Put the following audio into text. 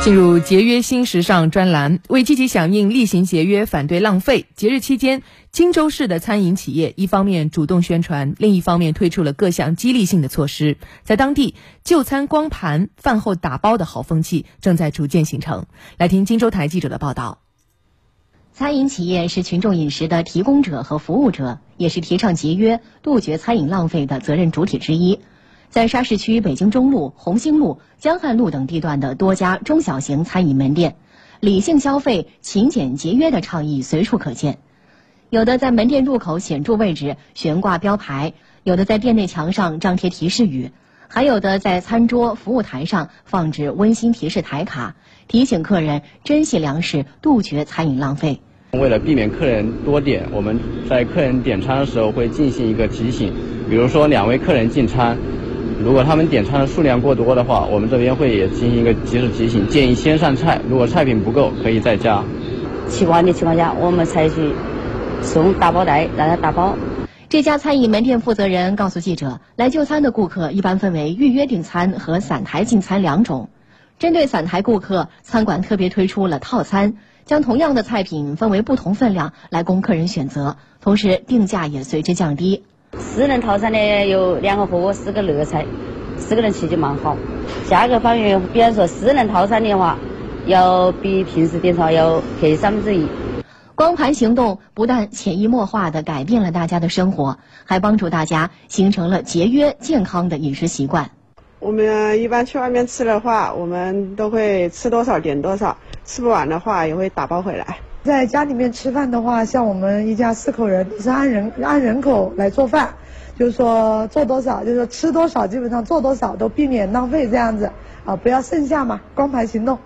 进入节约新时尚专栏，为积极响应厉行节约、反对浪费，节日期间，荆州市的餐饮企业一方面主动宣传，另一方面推出了各项激励性的措施。在当地，就餐光盘、饭后打包的好风气正在逐渐形成。来听荆州台记者的报道。餐饮企业是群众饮食的提供者和服务者，也是提倡节约、杜绝餐饮浪费的责任主体之一。在沙市区北京中路、红星路、江汉路等地段的多家中小型餐饮门店，理性消费、勤俭节约的倡议随处可见。有的在门店入口显著位置悬挂标牌，有的在店内墙上张贴提示语，还有的在餐桌、服务台上放置温馨提示台卡，提醒客人珍惜粮食，杜绝餐饮浪费。为了避免客人多点，我们在客人点餐的时候会进行一个提醒，比如说两位客人进餐。如果他们点餐的数量过多的话，我们这边会也进行一个及时提醒，建议先上菜。如果菜品不够，可以再加。吃不完的情况下，我们采取送打包袋，让他打包。这家餐饮门店负责人告诉记者，来就餐的顾客一般分为预约订餐和散台进餐两种。针对散台顾客，餐馆特别推出了套餐，将同样的菜品分为不同分量来供客人选择，同时定价也随之降低。四人套餐呢有两个火锅，四个热菜，四个人吃就蛮好。价格方面，比方说四人套餐的话，要比平时点餐要便宜三分之一。光盘行动不但潜移默化地改变了大家的生活，还帮助大家形成了节约健康的饮食习惯。我们一般去外面吃的话，我们都会吃多少点多少，吃不完的话也会打包回来。在家里面吃饭的话，像我们一家四口人都是按人按人口来做饭，就是说做多少，就是说吃多少，基本上做多少，都避免浪费这样子啊，不要剩下嘛，光盘行动。